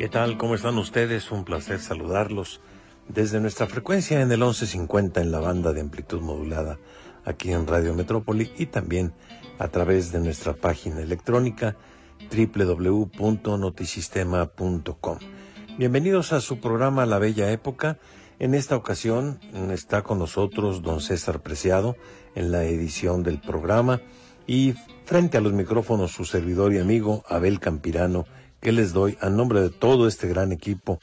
¿Qué tal? ¿Cómo están ustedes? Un placer saludarlos desde nuestra frecuencia en el 1150 en la banda de amplitud modulada aquí en Radio Metrópoli y también a través de nuestra página electrónica www.notisistema.com. Bienvenidos a su programa La Bella Época. En esta ocasión está con nosotros don César Preciado en la edición del programa y frente a los micrófonos su servidor y amigo Abel Campirano que les doy a nombre de todo este gran equipo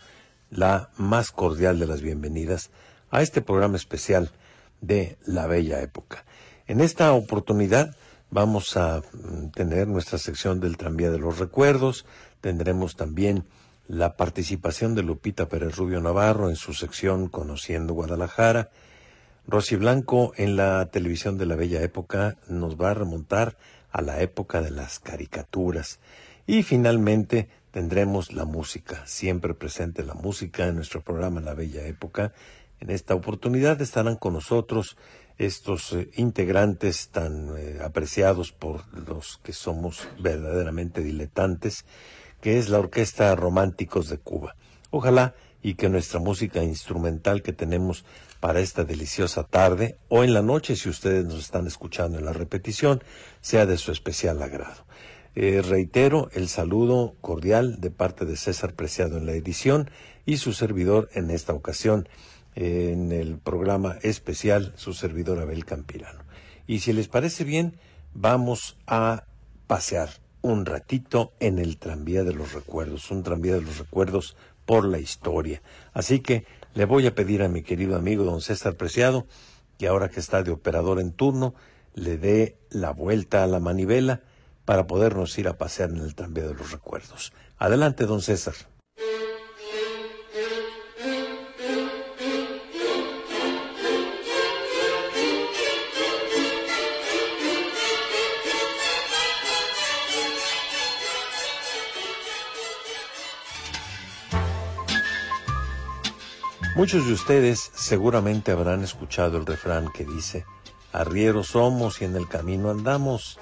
la más cordial de las bienvenidas a este programa especial de La Bella Época. En esta oportunidad vamos a mm, tener nuestra sección del tranvía de los recuerdos, tendremos también la participación de Lupita Pérez Rubio Navarro en su sección Conociendo Guadalajara. Rosy Blanco en la televisión de la Bella Época nos va a remontar a la época de las caricaturas. Y finalmente tendremos la música, siempre presente la música en nuestro programa La Bella Época. En esta oportunidad estarán con nosotros estos eh, integrantes tan eh, apreciados por los que somos verdaderamente diletantes, que es la Orquesta Románticos de Cuba. Ojalá y que nuestra música instrumental que tenemos para esta deliciosa tarde o en la noche, si ustedes nos están escuchando en la repetición, sea de su especial agrado. Eh, reitero el saludo cordial de parte de César Preciado en la edición y su servidor en esta ocasión en el programa especial su servidor Abel Campirano. Y si les parece bien, vamos a pasear un ratito en el tranvía de los recuerdos, un tranvía de los recuerdos por la historia. Así que le voy a pedir a mi querido amigo don César Preciado que ahora que está de operador en turno, le dé la vuelta a la manivela para podernos ir a pasear en el tranvía de los recuerdos. Adelante, don César. Muchos de ustedes seguramente habrán escuchado el refrán que dice, arrieros somos y en el camino andamos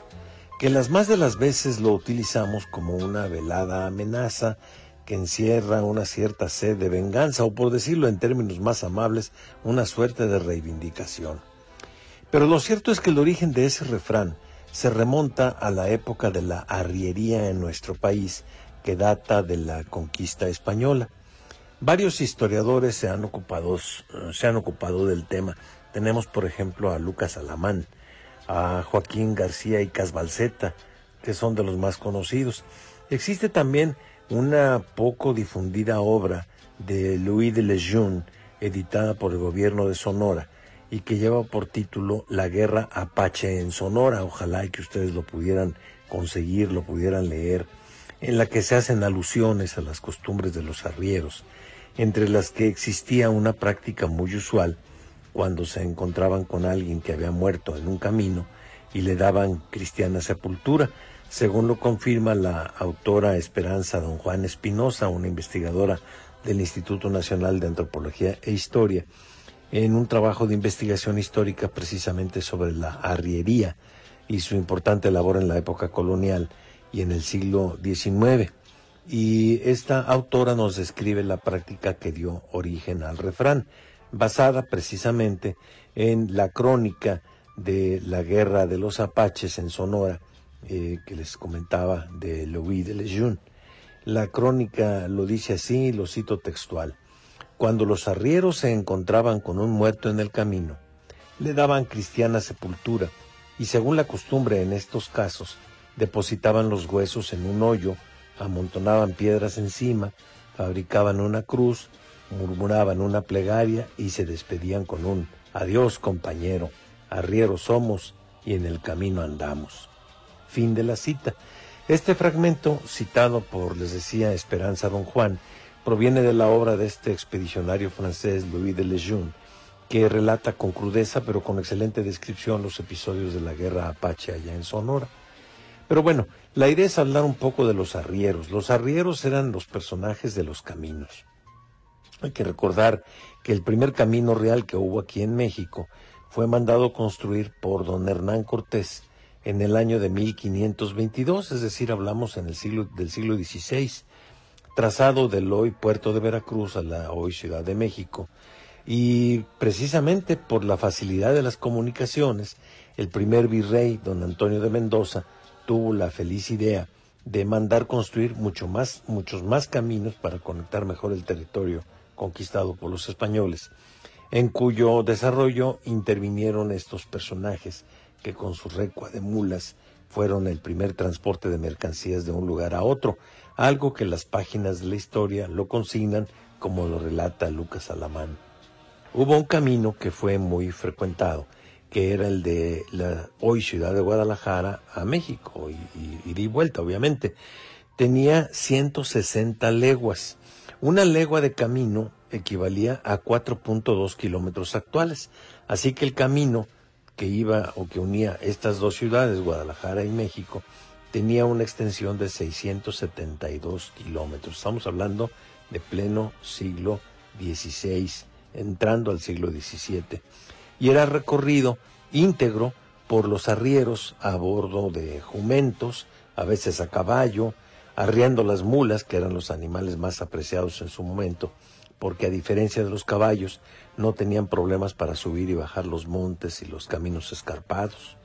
que las más de las veces lo utilizamos como una velada amenaza que encierra una cierta sed de venganza o por decirlo en términos más amables, una suerte de reivindicación. Pero lo cierto es que el origen de ese refrán se remonta a la época de la arriería en nuestro país, que data de la conquista española. Varios historiadores se han ocupado, se han ocupado del tema. Tenemos, por ejemplo, a Lucas Alamán, a Joaquín García y Casbalceta, que son de los más conocidos. Existe también una poco difundida obra de Louis de Lejeune, editada por el gobierno de Sonora, y que lleva por título La guerra apache en Sonora. Ojalá y que ustedes lo pudieran conseguir, lo pudieran leer, en la que se hacen alusiones a las costumbres de los arrieros, entre las que existía una práctica muy usual cuando se encontraban con alguien que había muerto en un camino y le daban cristiana sepultura, según lo confirma la autora Esperanza Don Juan Espinosa, una investigadora del Instituto Nacional de Antropología e Historia, en un trabajo de investigación histórica precisamente sobre la arriería y su importante labor en la época colonial y en el siglo XIX. Y esta autora nos describe la práctica que dio origen al refrán basada precisamente en la crónica de la guerra de los apaches en Sonora, eh, que les comentaba de Louis de Lejeune. La crónica lo dice así, lo cito textual. Cuando los arrieros se encontraban con un muerto en el camino, le daban cristiana sepultura y según la costumbre en estos casos, depositaban los huesos en un hoyo, amontonaban piedras encima, fabricaban una cruz murmuraban una plegaria y se despedían con un Adiós compañero, arrieros somos y en el camino andamos. Fin de la cita. Este fragmento, citado por, les decía, Esperanza Don Juan, proviene de la obra de este expedicionario francés Louis de Lejeune, que relata con crudeza pero con excelente descripción los episodios de la guerra apache allá en Sonora. Pero bueno, la idea es hablar un poco de los arrieros. Los arrieros eran los personajes de los caminos. Hay que recordar que el primer camino real que hubo aquí en México fue mandado construir por don Hernán Cortés en el año de 1522, es decir, hablamos en el siglo del siglo XVI, trazado del hoy puerto de Veracruz a la hoy Ciudad de México. Y precisamente por la facilidad de las comunicaciones, el primer virrey, don Antonio de Mendoza, tuvo la feliz idea de mandar construir mucho más, muchos más caminos para conectar mejor el territorio conquistado por los españoles, en cuyo desarrollo intervinieron estos personajes que con su recua de mulas fueron el primer transporte de mercancías de un lugar a otro, algo que las páginas de la historia lo consignan como lo relata Lucas Alamán. Hubo un camino que fue muy frecuentado, que era el de la hoy ciudad de Guadalajara a México, y, y, vuelta, obviamente. Tenía 160 leguas. Una legua de camino equivalía a 4.2 kilómetros actuales. Así que el camino que iba o que unía estas dos ciudades, Guadalajara y México, tenía una extensión de 672 kilómetros. Estamos hablando de pleno siglo XVI, entrando al siglo XVII. Y era recorrido íntegro por los arrieros a bordo de jumentos, a veces a caballo, arriando las mulas, que eran los animales más apreciados en su momento, porque a diferencia de los caballos, no tenían problemas para subir y bajar los montes y los caminos escarpados.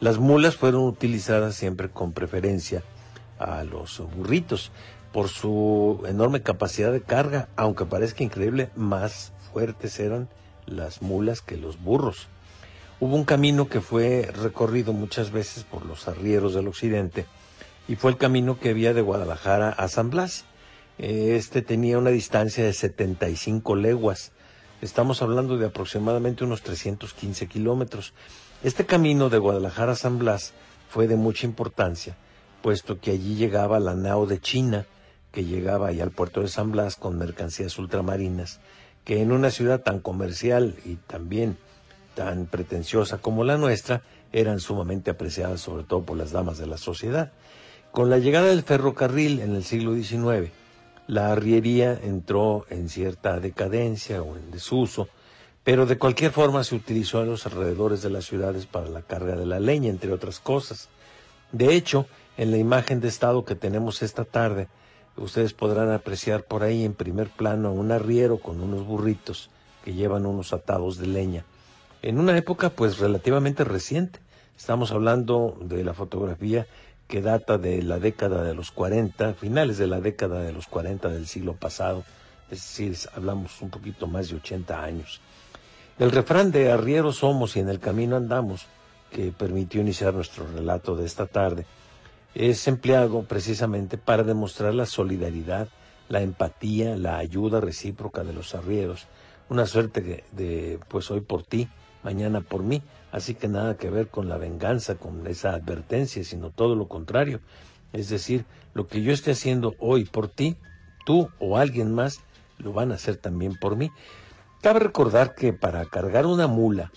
Las mulas fueron utilizadas siempre con preferencia a los burritos por su enorme capacidad de carga, aunque parezca increíble, más fuertes eran las mulas que los burros. Hubo un camino que fue recorrido muchas veces por los arrieros del occidente y fue el camino que había de Guadalajara a San Blas. Este tenía una distancia de 75 leguas. Estamos hablando de aproximadamente unos 315 kilómetros. Este camino de Guadalajara a San Blas fue de mucha importancia, puesto que allí llegaba la nao de China, que llegaba ahí al puerto de San Blas con mercancías ultramarinas, que en una ciudad tan comercial y también tan pretenciosa como la nuestra, eran sumamente apreciadas sobre todo por las damas de la sociedad. Con la llegada del ferrocarril en el siglo XIX, la arriería entró en cierta decadencia o en desuso, pero de cualquier forma se utilizó en los alrededores de las ciudades para la carga de la leña, entre otras cosas. De hecho, en la imagen de estado que tenemos esta tarde, ustedes podrán apreciar por ahí en primer plano un arriero con unos burritos que llevan unos atados de leña. En una época pues relativamente reciente, estamos hablando de la fotografía que data de la década de los 40, finales de la década de los 40 del siglo pasado, es decir, hablamos un poquito más de 80 años. El refrán de arrieros somos y en el camino andamos, que permitió iniciar nuestro relato de esta tarde, es empleado precisamente para demostrar la solidaridad, la empatía, la ayuda recíproca de los arrieros, una suerte de, pues hoy por ti, mañana por mí, Así que nada que ver con la venganza, con esa advertencia, sino todo lo contrario. Es decir, lo que yo esté haciendo hoy por ti, tú o alguien más, lo van a hacer también por mí. Cabe recordar que para cargar una mula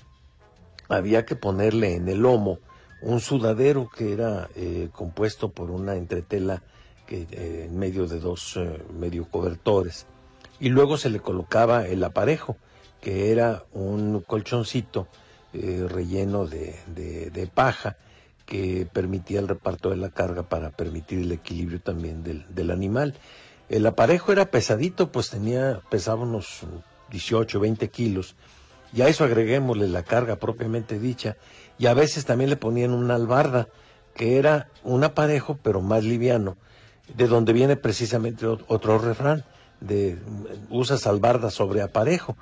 había que ponerle en el lomo un sudadero que era eh, compuesto por una entretela que, eh, en medio de dos eh, medio cobertores. Y luego se le colocaba el aparejo, que era un colchoncito eh, relleno de, paja que permitía el reparto de la carga para permitir el equilibrio también del, animal. El aparejo era pesadito, pues tenía, pesaba unos 18, 20 kilos. Y a eso agreguémosle la carga propiamente dicha. Y a veces también le ponían una albarda, que era un aparejo, pero más liviano, de donde viene precisamente otro refrán, de usas albarda sobre aparejo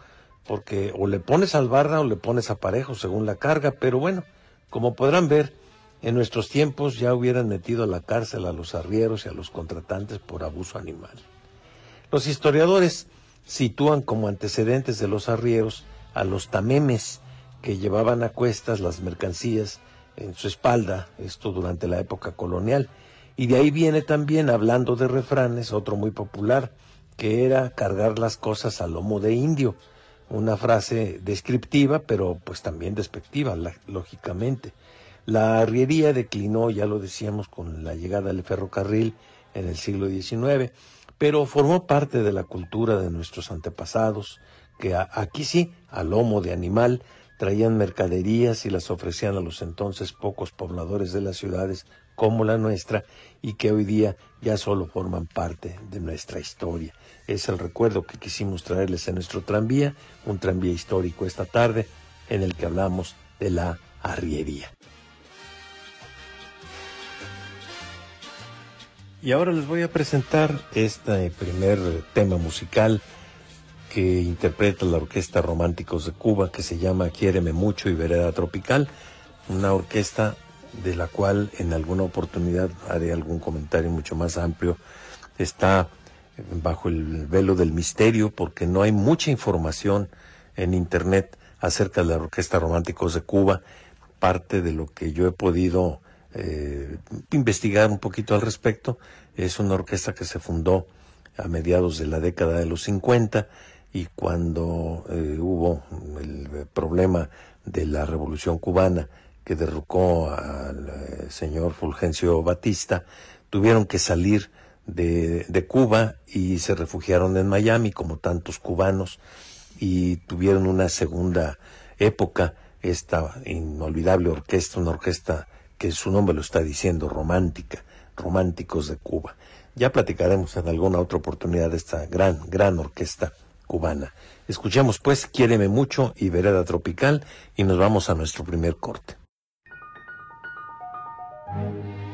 porque o le pones al barra o le pones a según la carga, pero bueno, como podrán ver, en nuestros tiempos ya hubieran metido a la cárcel a los arrieros y a los contratantes por abuso animal. Los historiadores sitúan como antecedentes de los arrieros a los tamemes que llevaban a cuestas las mercancías en su espalda, esto durante la época colonial, Y de ahí viene también, hablando de refranes, otro muy popular, que era cargar las cosas al lomo de indio. Una frase descriptiva, pero pues también despectiva, lógicamente. La arriería declinó, ya lo decíamos, con la llegada del ferrocarril en el siglo XIX, pero formó parte de la cultura de nuestros antepasados, que aquí sí, a lomo de animal, traían mercaderías y las ofrecían a los entonces pocos pobladores de las ciudades como la nuestra y que hoy día ya solo forman parte de nuestra historia. Es el recuerdo que quisimos traerles en nuestro tranvía, un tranvía histórico esta tarde en el que hablamos de la arriería. Y ahora les voy a presentar este primer tema musical que interpreta la Orquesta Románticos de Cuba, que se llama Quiéreme Mucho y Vereda Tropical, una orquesta de la cual en alguna oportunidad haré algún comentario mucho más amplio. Está bajo el velo del misterio porque no hay mucha información en Internet acerca de la Orquesta Románticos de Cuba. Parte de lo que yo he podido eh, investigar un poquito al respecto es una orquesta que se fundó a mediados de la década de los 50 y cuando eh, hubo el problema de la revolución cubana que derrocó al eh, señor Fulgencio Batista, tuvieron que salir de, de, Cuba y se refugiaron en Miami como tantos cubanos y tuvieron una segunda época, esta inolvidable orquesta, una orquesta que su nombre lo está diciendo, romántica, románticos de Cuba. Ya platicaremos en alguna otra oportunidad de esta gran, gran orquesta cubana. Escuchemos pues Quiéreme mucho y Vereda Tropical y nos vamos a nuestro primer corte. Thank you.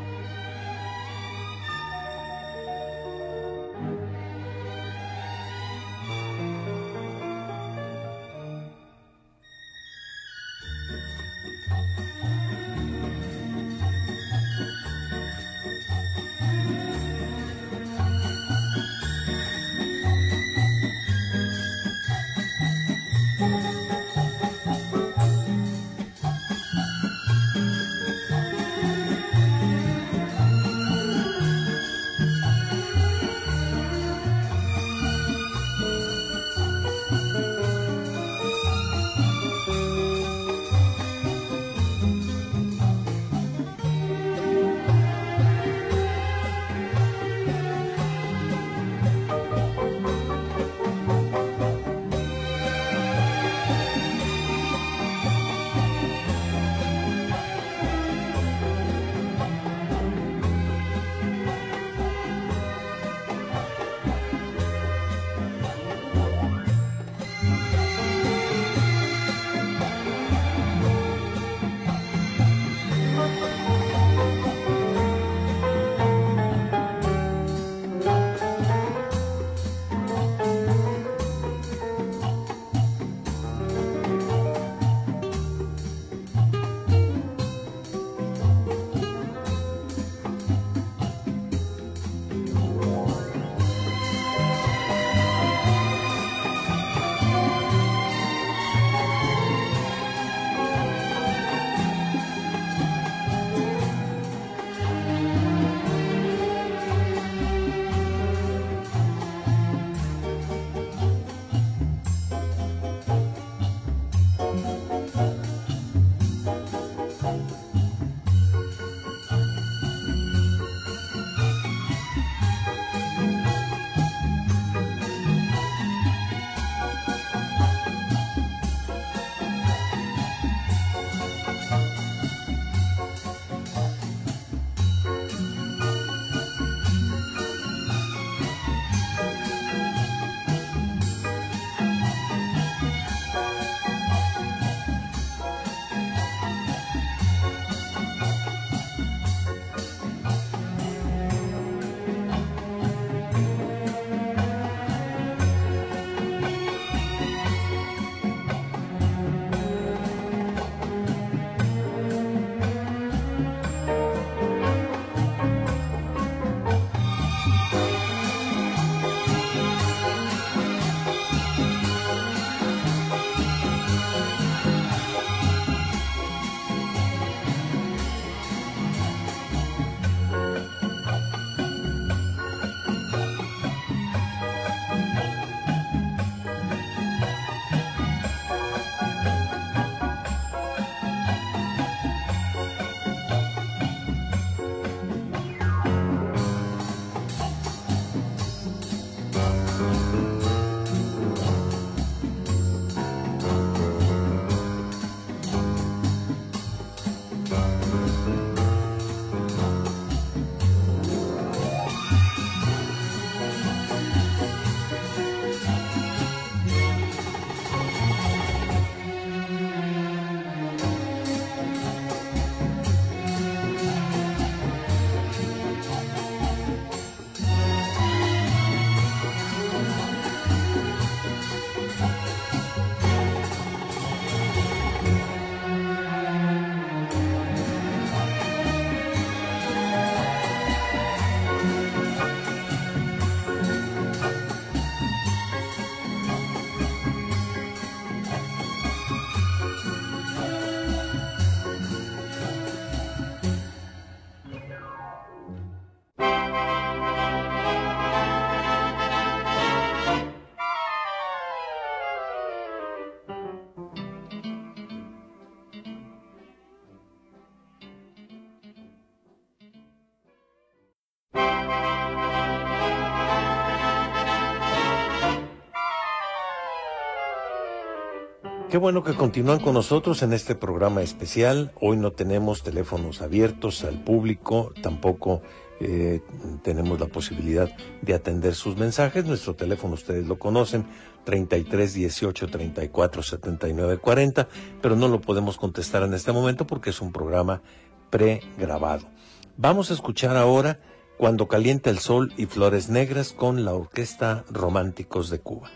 Qué bueno que continúan con nosotros en este programa especial. Hoy no tenemos teléfonos abiertos al público, tampoco eh, tenemos la posibilidad de atender sus mensajes. Nuestro teléfono ustedes lo conocen, 33 18 34 79 40, pero no lo podemos contestar en este momento porque es un programa pregrabado. Vamos a escuchar ahora Cuando calienta el sol y flores negras con la Orquesta Románticos de Cuba.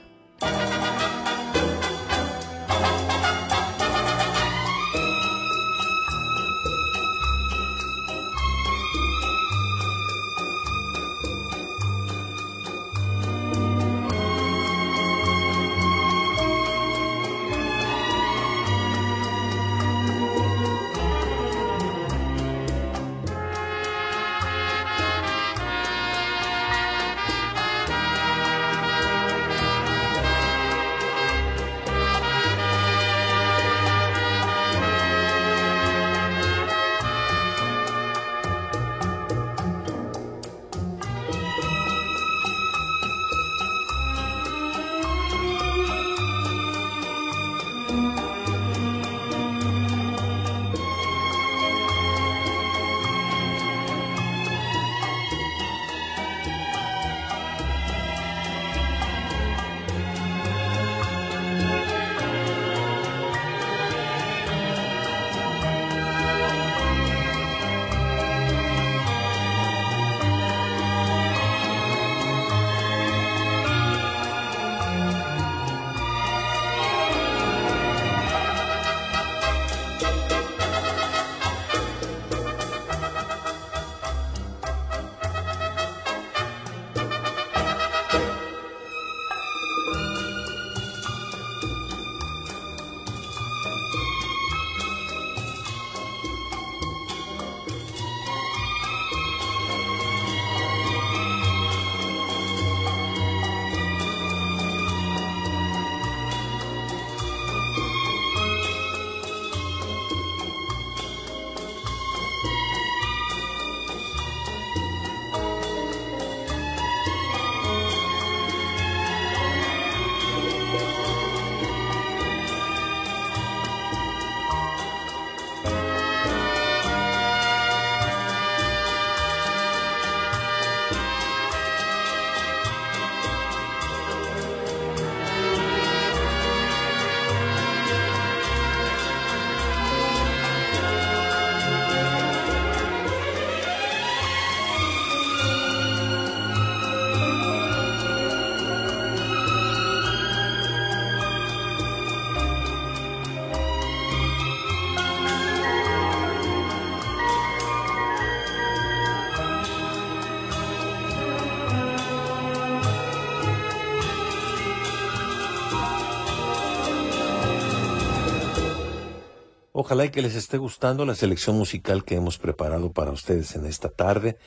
Ojalá que les esté gustando la selección musical que hemos preparado para ustedes en esta tarde.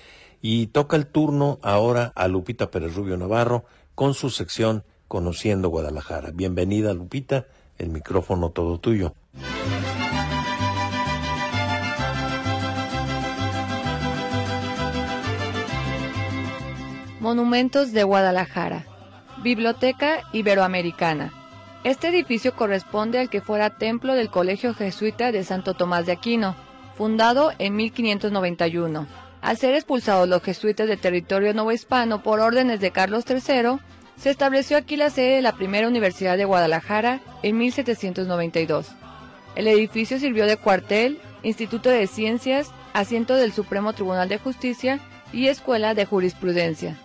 Y toca el turno ahora a Lupita Pérez Rubio Navarro con su sección Conociendo Guadalajara. Bienvenida Lupita, el micrófono todo tuyo. Monumentos de Guadalajara. Biblioteca Iberoamericana. Este edificio corresponde al que fuera templo del Colegio Jesuita de Santo Tomás de Aquino, fundado en 1591. Al ser expulsados los jesuitas del territorio novohispano por órdenes de Carlos III, se estableció aquí la sede de la primera Universidad de Guadalajara en 1792. El edificio sirvió de cuartel, instituto de ciencias, asiento del Supremo Tribunal de Justicia y escuela de jurisprudencia.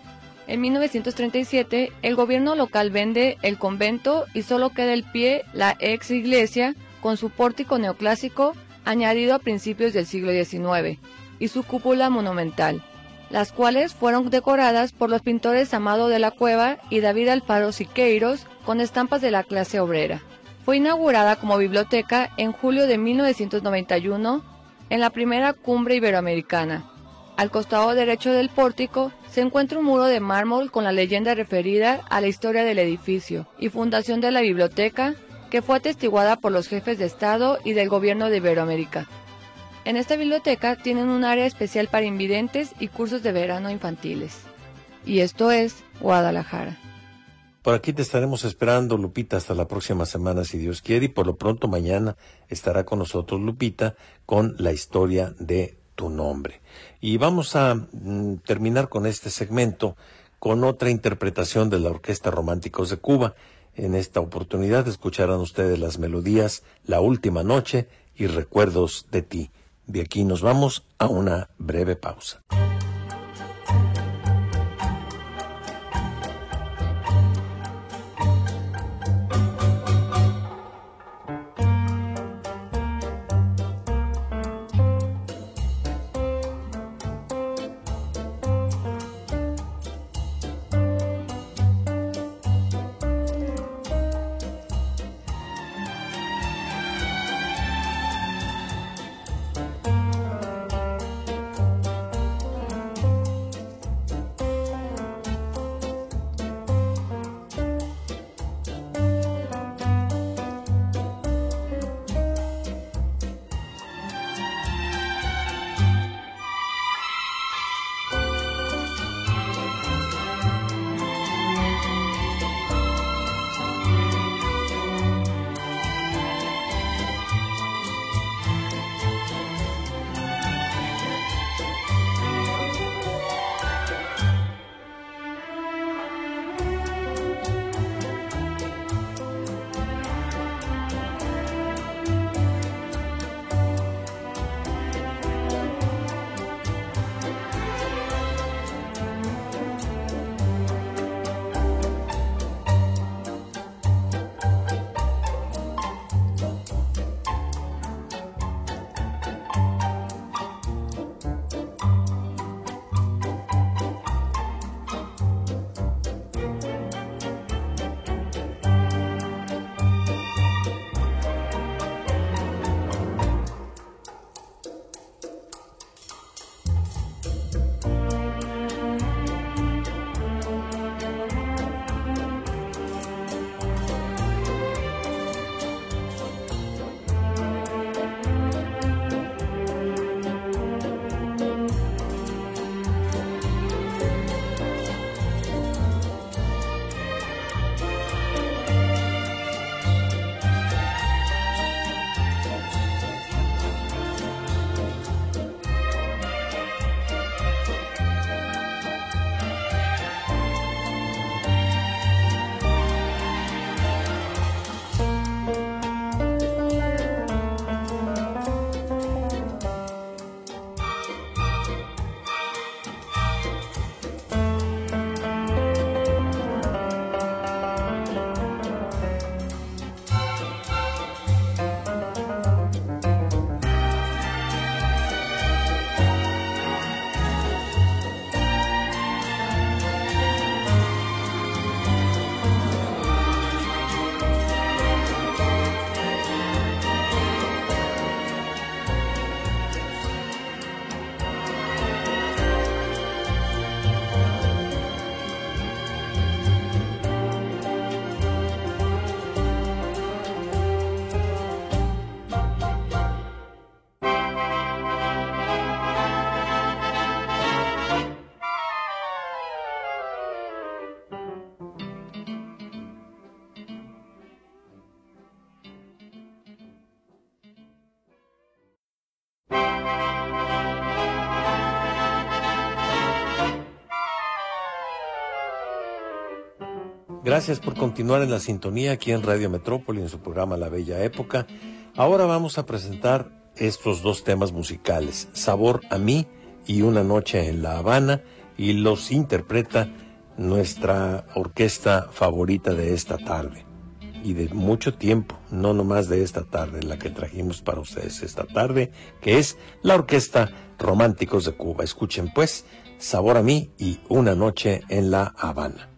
En 1937, el gobierno local vende el convento y solo queda el pie la ex iglesia con su pórtico neoclásico añadido a principios del siglo XIX y su cúpula monumental, las cuales fueron decoradas por los pintores Amado de la Cueva y David Alfaro Siqueiros con estampas de la clase obrera. Fue inaugurada como biblioteca en julio de 1991 en la primera cumbre iberoamericana. Al costado derecho del pórtico se encuentra un muro de mármol con la leyenda referida a la historia del edificio y fundación de la biblioteca, que fue atestiguada por los jefes de Estado y del gobierno de Iberoamérica. En esta biblioteca tienen un área especial para invidentes y cursos de verano infantiles. Y esto es Guadalajara. Por aquí te estaremos esperando, Lupita, hasta la próxima semana, si Dios quiere, y por lo pronto mañana estará con nosotros Lupita con la historia de tu nombre. Y vamos a mm, terminar con este segmento con otra interpretación de la Orquesta Románticos de Cuba. En esta oportunidad escucharán ustedes las melodías La Última Noche y Recuerdos de ti. De aquí nos vamos a una breve pausa. Gracias por continuar en la sintonía aquí en Radio Metrópoli en su programa La Bella Época. Ahora vamos a presentar estos dos temas musicales, Sabor a mí y Una noche en La Habana, y los interpreta nuestra orquesta favorita de esta tarde y de mucho tiempo, no nomás de esta tarde, la que trajimos para ustedes esta tarde, que es la Orquesta Románticos de Cuba. Escuchen pues, Sabor a mí y Una noche en La Habana.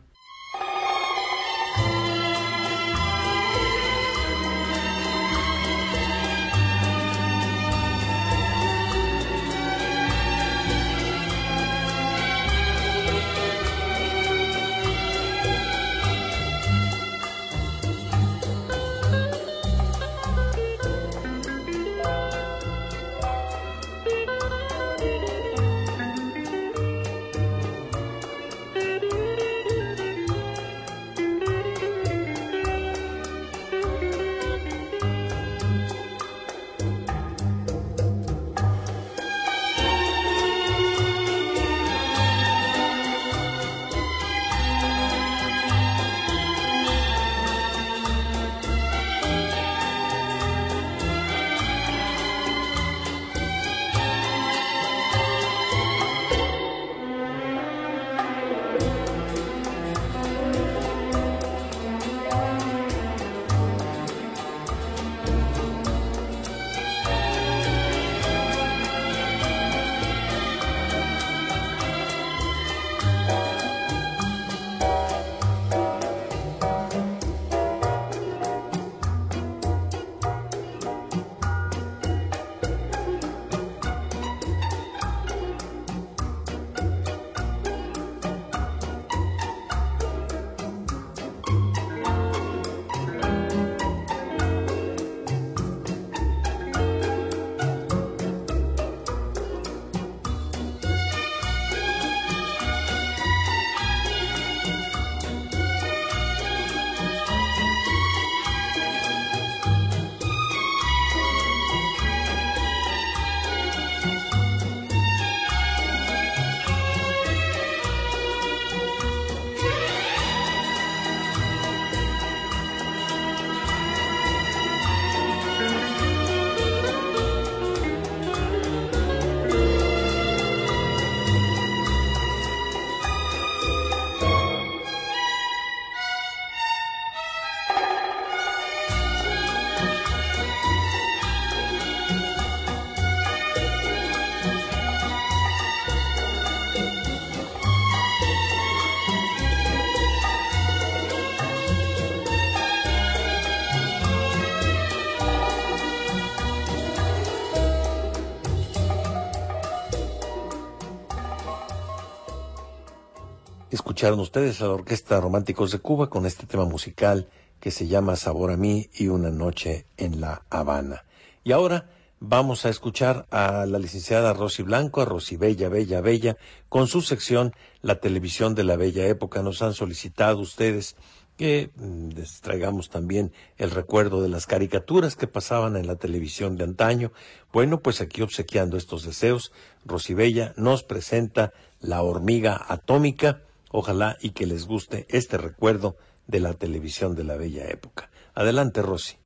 Escucharon ustedes a la Orquesta Románticos de Cuba con este tema musical que se llama Sabor a mí y una noche en La Habana. Y ahora vamos a escuchar a la licenciada Rosy Blanco, a Rosy Bella, Bella, Bella, con su sección La televisión de la Bella Época. Nos han solicitado ustedes que mm, les traigamos también el recuerdo de las caricaturas que pasaban en la televisión de antaño. Bueno, pues aquí obsequiando estos deseos, Rosy Bella nos presenta La hormiga atómica. Ojalá y que les guste este recuerdo de la televisión de la bella época. Adelante, Rosy.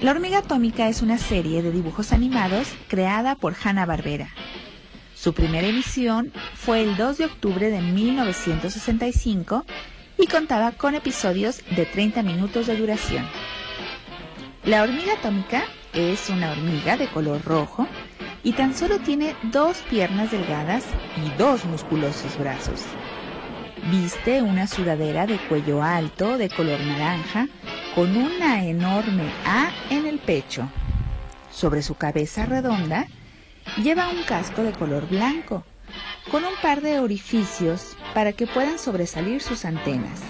La hormiga atómica es una serie de dibujos animados creada por Hanna-Barbera. Su primera emisión fue el 2 de octubre de 1965 y contaba con episodios de 30 minutos de duración. La hormiga atómica es una hormiga de color rojo y tan solo tiene dos piernas delgadas y dos musculosos brazos. Viste una sudadera de cuello alto de color naranja con una enorme A en el pecho. Sobre su cabeza redonda lleva un casco de color blanco, con un par de orificios para que puedan sobresalir sus antenas,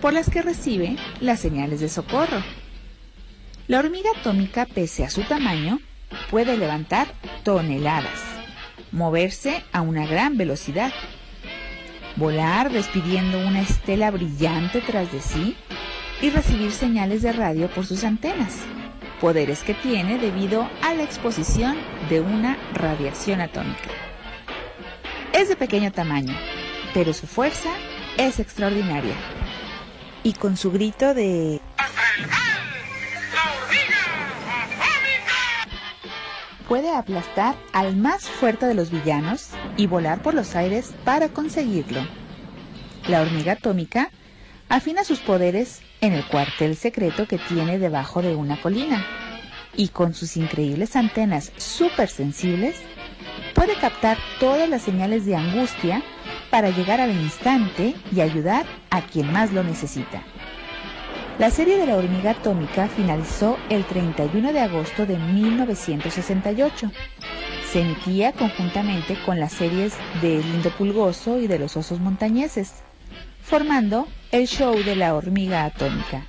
por las que recibe las señales de socorro. La hormiga atómica, pese a su tamaño, puede levantar toneladas, moverse a una gran velocidad, volar despidiendo una estela brillante tras de sí y recibir señales de radio por sus antenas, poderes que tiene debido a la exposición de una radiación atómica. Es de pequeño tamaño, pero su fuerza es extraordinaria. Y con su grito de... Puede aplastar al más fuerte de los villanos y volar por los aires para conseguirlo. La hormiga atómica afina sus poderes en el cuartel secreto que tiene debajo de una colina y con sus increíbles antenas súper sensibles puede captar todas las señales de angustia para llegar al instante y ayudar a quien más lo necesita. La serie de la hormiga atómica finalizó el 31 de agosto de 1968. Se emitía conjuntamente con las series de Lindo Pulgoso y de los Osos Montañeses, formando el show de la hormiga atómica.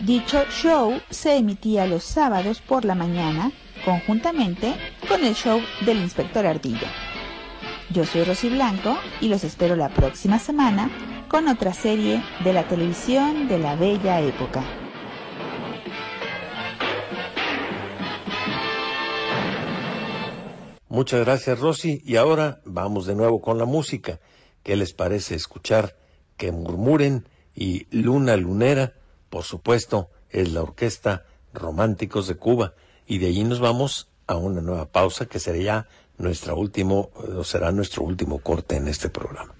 Dicho show se emitía los sábados por la mañana conjuntamente con el show del inspector Ardilla. Yo soy Rosy Blanco y los espero la próxima semana con otra serie de la televisión de la bella época. Muchas gracias Rosy y ahora vamos de nuevo con la música. ¿Qué les parece escuchar que murmuren y Luna Lunera, por supuesto, es la Orquesta Románticos de Cuba. Y de allí nos vamos a una nueva pausa que o será nuestro último corte en este programa.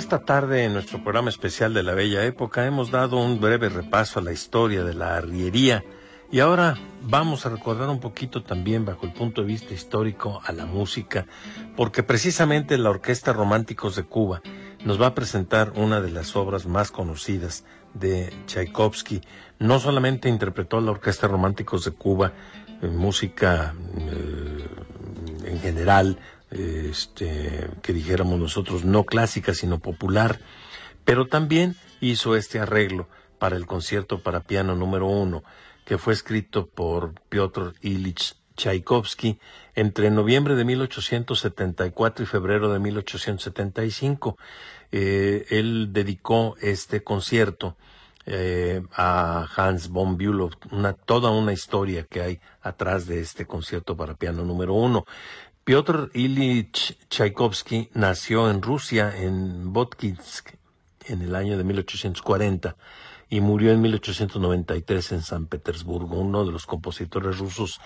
Esta tarde en nuestro programa especial de la Bella Época hemos dado un breve repaso a la historia de la arriería y ahora vamos a recordar un poquito también bajo el punto de vista histórico a la música, porque precisamente la Orquesta Románticos de Cuba nos va a presentar una de las obras más conocidas de Tchaikovsky. No solamente interpretó la Orquesta Románticos de Cuba en música eh, en general, este, que dijéramos nosotros, no clásica, sino popular, pero también hizo este arreglo para el concierto para piano número uno, que fue escrito por Piotr Ilich Tchaikovsky entre noviembre de 1874 y febrero de 1875. Eh, él dedicó este concierto eh, a Hans von Bülow, una, toda una historia que hay atrás de este concierto para piano número uno. Piotr Ilyich Tchaikovsky nació en Rusia, en Votkinsk, en el año de 1840 y murió en 1893 en San Petersburgo, uno de los compositores rusos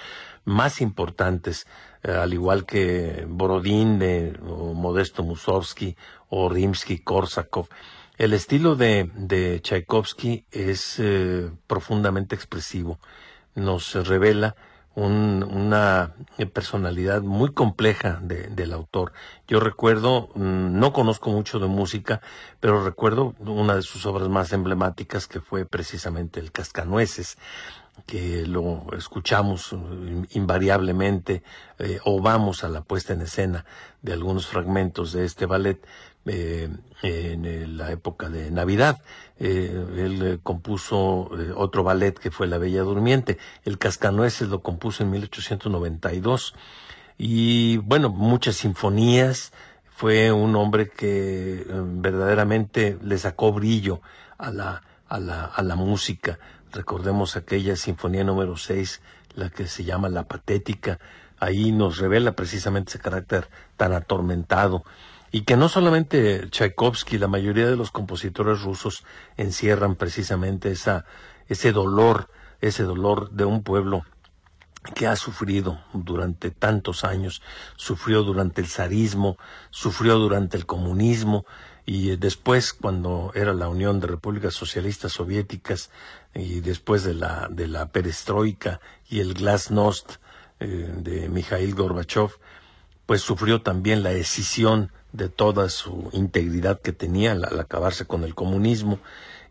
más importantes, eh, al igual que Borodín, de, o Modesto Mussorgsky o Rimsky-Korsakov. El estilo de, de Tchaikovsky es eh, profundamente expresivo, nos revela una personalidad muy compleja del autor. Yo recuerdo, mm, no conozco mucho de música, pero recuerdo una de sus obras más emblemáticas que fue precisamente El Cascanueces que lo escuchamos invariablemente eh, o vamos a la puesta en escena de algunos fragmentos de este ballet eh, en la época de Navidad. Eh, él compuso otro ballet que fue La Bella Durmiente. El Cascanueces lo compuso en 1892. Y bueno, muchas sinfonías. Fue un hombre que verdaderamente le sacó brillo a la, a la, a la música Recordemos aquella sinfonía número 6, la que se llama La Patética. Ahí nos revela precisamente ese carácter tan atormentado. Y que no solamente Tchaikovsky, la mayoría de los compositores rusos encierran precisamente esa, ese dolor, ese dolor de un pueblo que ha sufrido durante tantos años, sufrió durante el zarismo, sufrió durante el comunismo, y después cuando era la Unión de Repúblicas Socialistas Soviéticas y después de la de la perestroika y el glasnost eh, de Mikhail Gorbachev pues sufrió también la escisión de toda su integridad que tenía al, acabarse con el comunismo.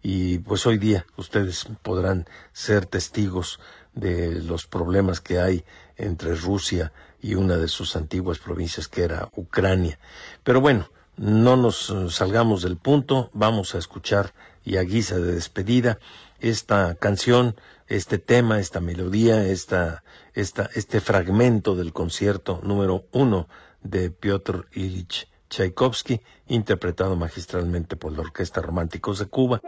Y pues hoy día ustedes podrán ser testigos de los problemas que hay entre Rusia y una de sus antiguas provincias que era Ucrania. Pero bueno, no nos eh, salgamos del punto, vamos a escuchar y a guisa de despedida esta canción, este tema, esta melodía, esta, esta, este fragmento del concierto número uno de Piotr Ilich Tchaikovsky, interpretado magistralmente por la Orquesta Románticos de Cuba.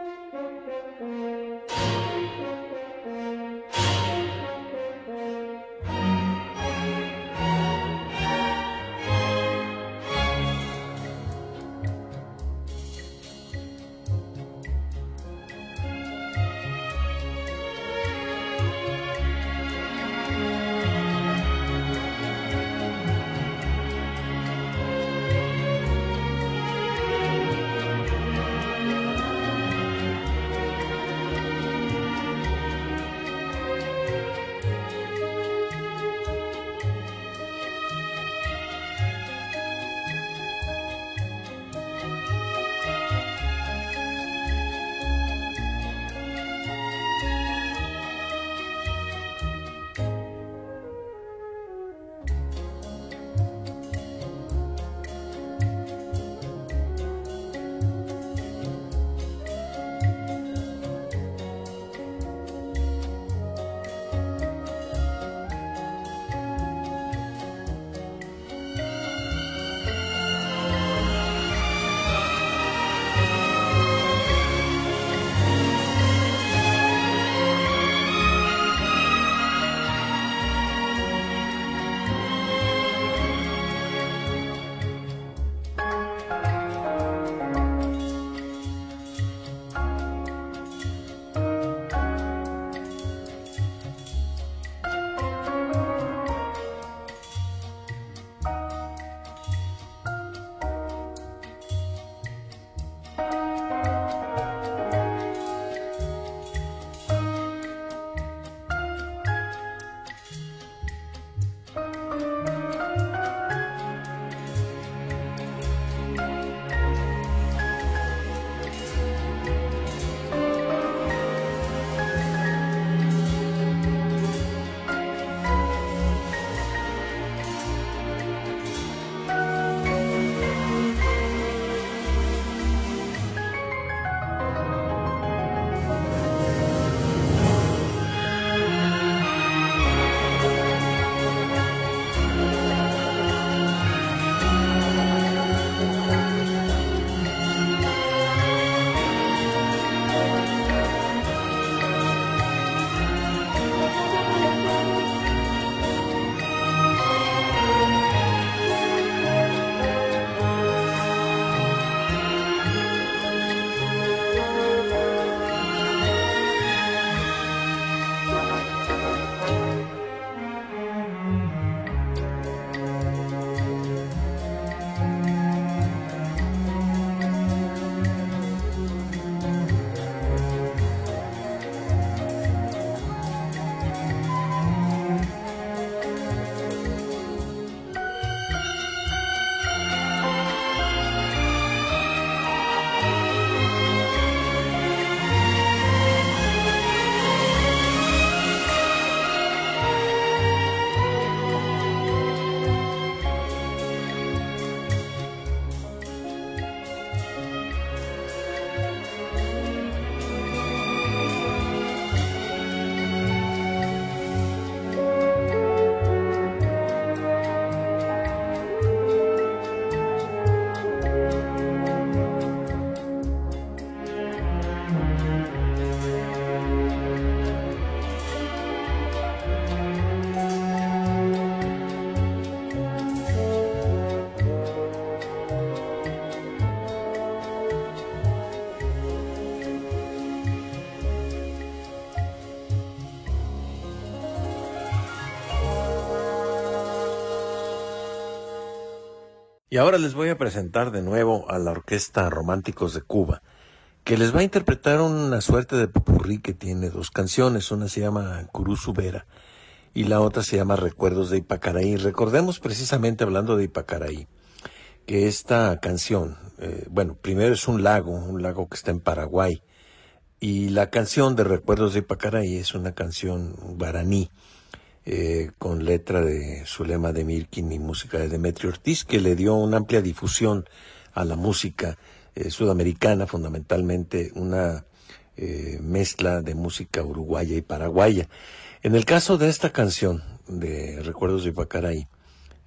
Y ahora les voy a presentar de nuevo a la Orquesta Románticos de Cuba, que les va a interpretar una suerte de popurrí que tiene dos canciones. Una se llama Curuzu Vera y la otra se llama Recuerdos de Ipacaraí. Recordemos precisamente hablando de Ipacaraí, que esta canción, eh, bueno, primero es un lago, un lago que está en Paraguay, y la canción de Recuerdos de Ipacaraí es una canción guaraní eh, con letra de Zulema de Mirkin y música de Demetrio Ortiz, que le dio una amplia difusión a la música eh, sudamericana, fundamentalmente una eh, mezcla de música uruguaya y paraguaya. En el caso de esta canción de Recuerdos de Ipacaraí,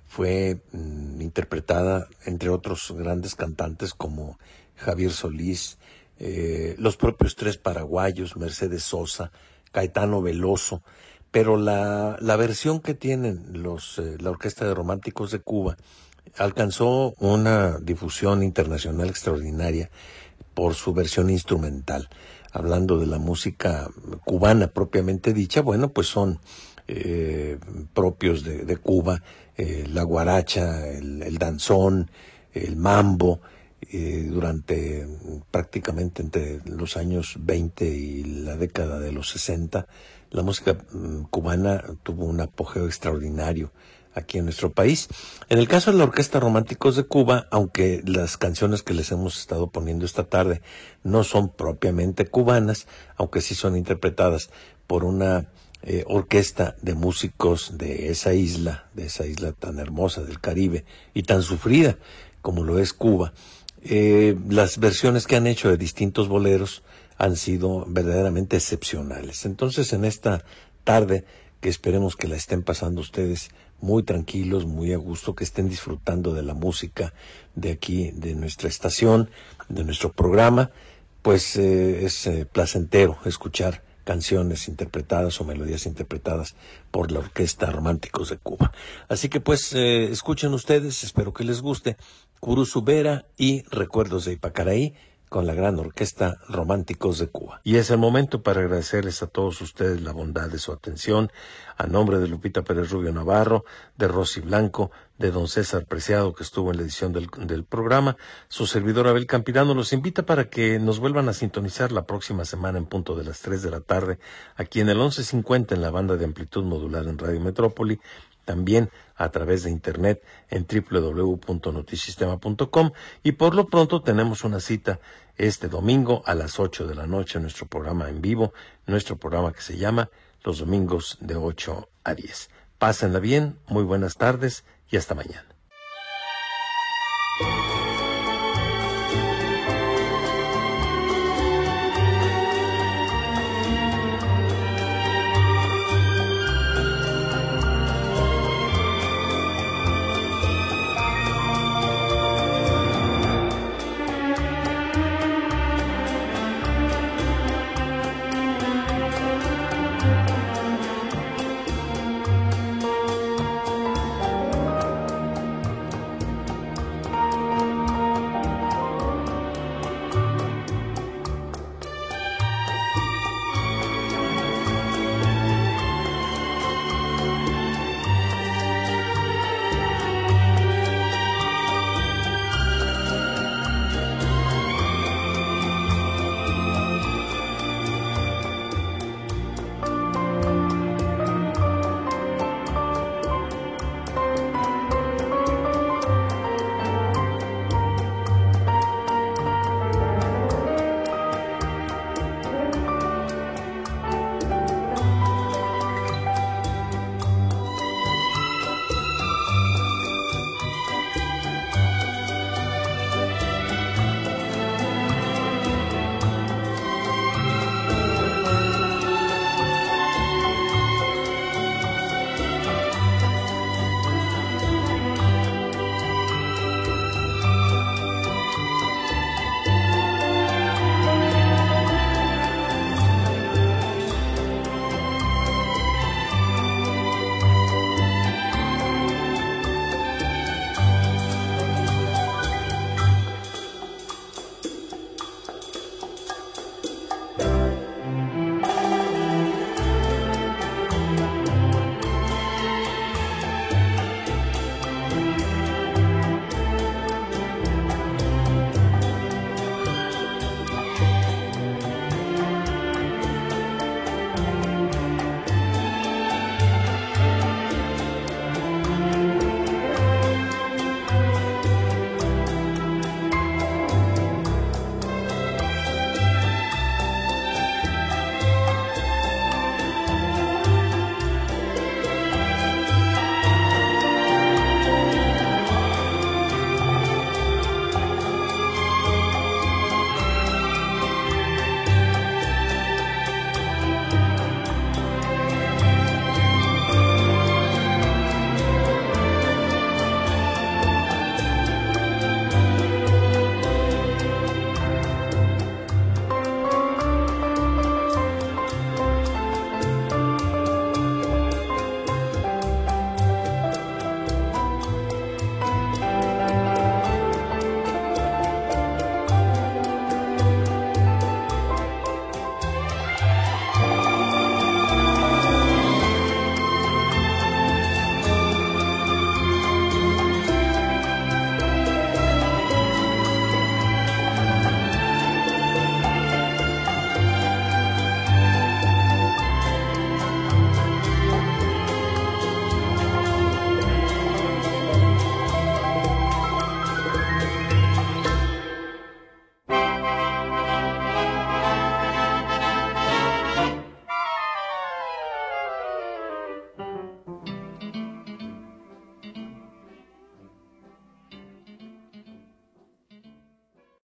fue mm, interpretada entre otros grandes cantantes como Javier Solís, los propios tres paraguayos, Mercedes Sosa, Caetano Veloso, pero la, la versión que tienen los, eh, la Orquesta de Románticos de Cuba alcanzó una difusión internacional extraordinaria por su versión instrumental. Hablando de la música cubana propiamente dicha, bueno, pues son eh, propios de, Cuba, eh, la guaracha, el, el, danzón, el mambo, eh, durante prácticamente entre los años 20 y la década de los 60 la música mm, cubana tuvo un apogeo extraordinario aquí en nuestro país. En el caso de la Orquesta Románticos de Cuba, aunque las canciones que les hemos estado poniendo esta tarde no son propiamente cubanas, aunque sí son interpretadas por una eh, orquesta de músicos de esa isla, de esa isla tan hermosa del Caribe y tan sufrida como lo es Cuba, eh, las versiones que han hecho de distintos boleros han sido verdaderamente excepcionales. Entonces, en esta tarde, que esperemos que la estén pasando ustedes muy tranquilos, muy a gusto, que estén disfrutando de la música de aquí, de nuestra estación, de nuestro programa, pues eh, es eh, placentero escuchar canciones interpretadas o melodías interpretadas por la Orquesta Románticos de Cuba. Así que pues eh, escuchen ustedes, espero que les guste, Curuzubera y Recuerdos de Ipacaraí con la gran orquesta Románticos de Cuba. Y es el momento para agradecerles a todos ustedes la bondad de su atención, a nombre de Lupita Pérez Rubio Navarro, de Rosy Blanco, de don César Preciado, que estuvo en la edición del, programa. Su servidor Abel Campirano los invita para que nos vuelvan a sintonizar la próxima semana en punto de las 3 de la tarde, aquí en el 1150 en la banda de amplitud modular en Radio Metrópoli también a través de internet en www.notisistema.com y por lo pronto tenemos una cita este domingo a las 8 de la noche en nuestro programa en vivo, nuestro programa que se llama Los domingos de 8 a 10. Pásenla bien, muy buenas tardes y hasta mañana.